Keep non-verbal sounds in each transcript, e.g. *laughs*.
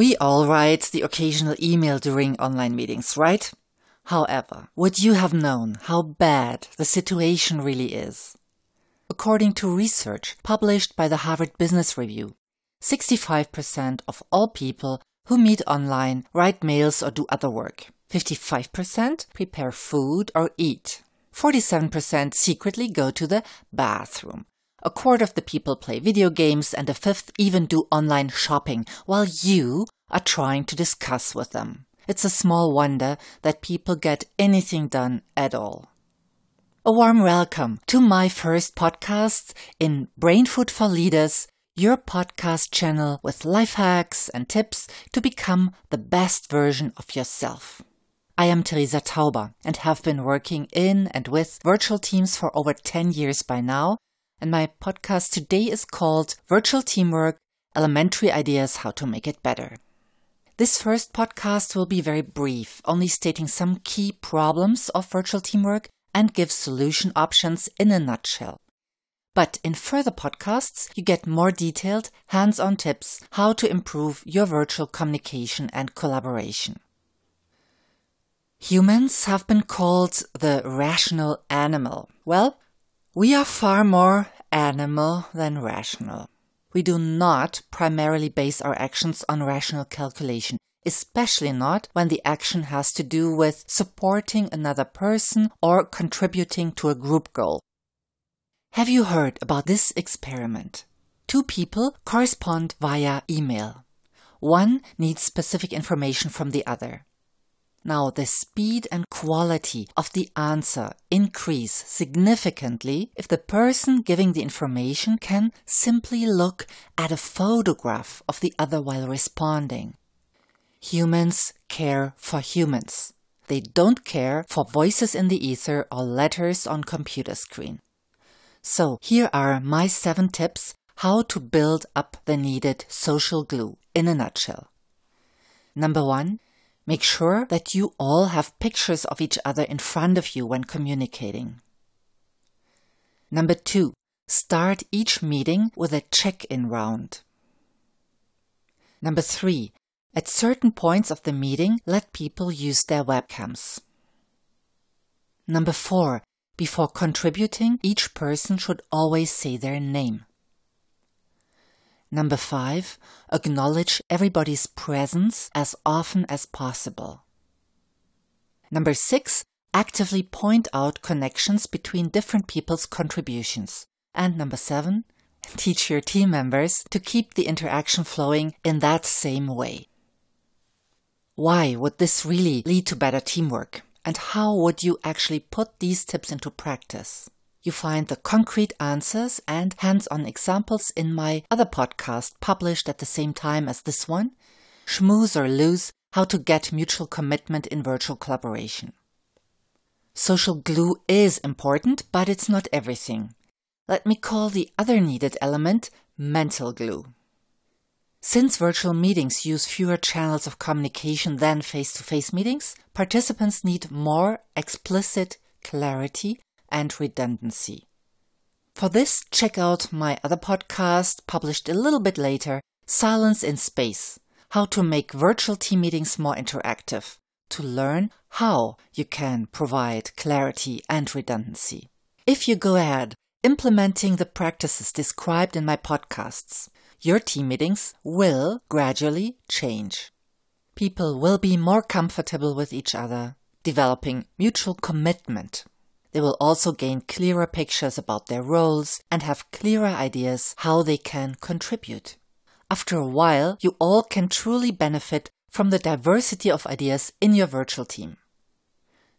We all write the occasional email during online meetings, right? However, would you have known how bad the situation really is? According to research published by the Harvard Business Review, 65% of all people who meet online write mails or do other work. 55% prepare food or eat. 47% secretly go to the bathroom. A quarter of the people play video games and a fifth even do online shopping while you are trying to discuss with them. It's a small wonder that people get anything done at all. A warm welcome to my first podcast in Brain Food for Leaders, your podcast channel with life hacks and tips to become the best version of yourself. I am Teresa Tauber and have been working in and with virtual teams for over 10 years by now. And my podcast today is called Virtual Teamwork Elementary Ideas How to Make It Better. This first podcast will be very brief, only stating some key problems of virtual teamwork and give solution options in a nutshell. But in further podcasts, you get more detailed, hands on tips how to improve your virtual communication and collaboration. Humans have been called the rational animal. Well, we are far more animal than rational. We do not primarily base our actions on rational calculation, especially not when the action has to do with supporting another person or contributing to a group goal. Have you heard about this experiment? Two people correspond via email. One needs specific information from the other. Now, the speed and quality of the answer increase significantly if the person giving the information can simply look at a photograph of the other while responding. Humans care for humans. They don't care for voices in the ether or letters on computer screen. So here are my seven tips how to build up the needed social glue in a nutshell. Number one, Make sure that you all have pictures of each other in front of you when communicating. Number two, start each meeting with a check-in round. Number three, at certain points of the meeting, let people use their webcams. Number four, before contributing, each person should always say their name. Number five, acknowledge everybody's presence as often as possible. Number six, actively point out connections between different people's contributions. And number seven, *laughs* teach your team members to keep the interaction flowing in that same way. Why would this really lead to better teamwork? And how would you actually put these tips into practice? You find the concrete answers and hands on examples in my other podcast published at the same time as this one Schmooze or Lose How to Get Mutual Commitment in Virtual Collaboration. Social glue is important, but it's not everything. Let me call the other needed element mental glue. Since virtual meetings use fewer channels of communication than face to face meetings, participants need more explicit clarity and redundancy. For this, check out my other podcast published a little bit later, Silence in Space How to Make Virtual Team Meetings More Interactive, to learn how you can provide clarity and redundancy. If you go ahead implementing the practices described in my podcasts, your team meetings will gradually change. People will be more comfortable with each other, developing mutual commitment they will also gain clearer pictures about their roles and have clearer ideas how they can contribute. After a while, you all can truly benefit from the diversity of ideas in your virtual team.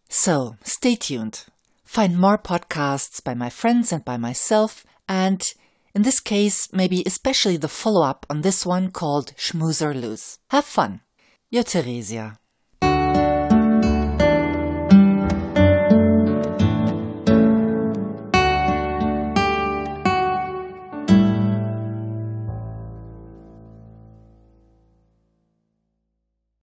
So, stay tuned. Find more podcasts by my friends and by myself, and in this case, maybe especially the follow up on this one called Schmooze or Lose. Have fun. Your Theresia.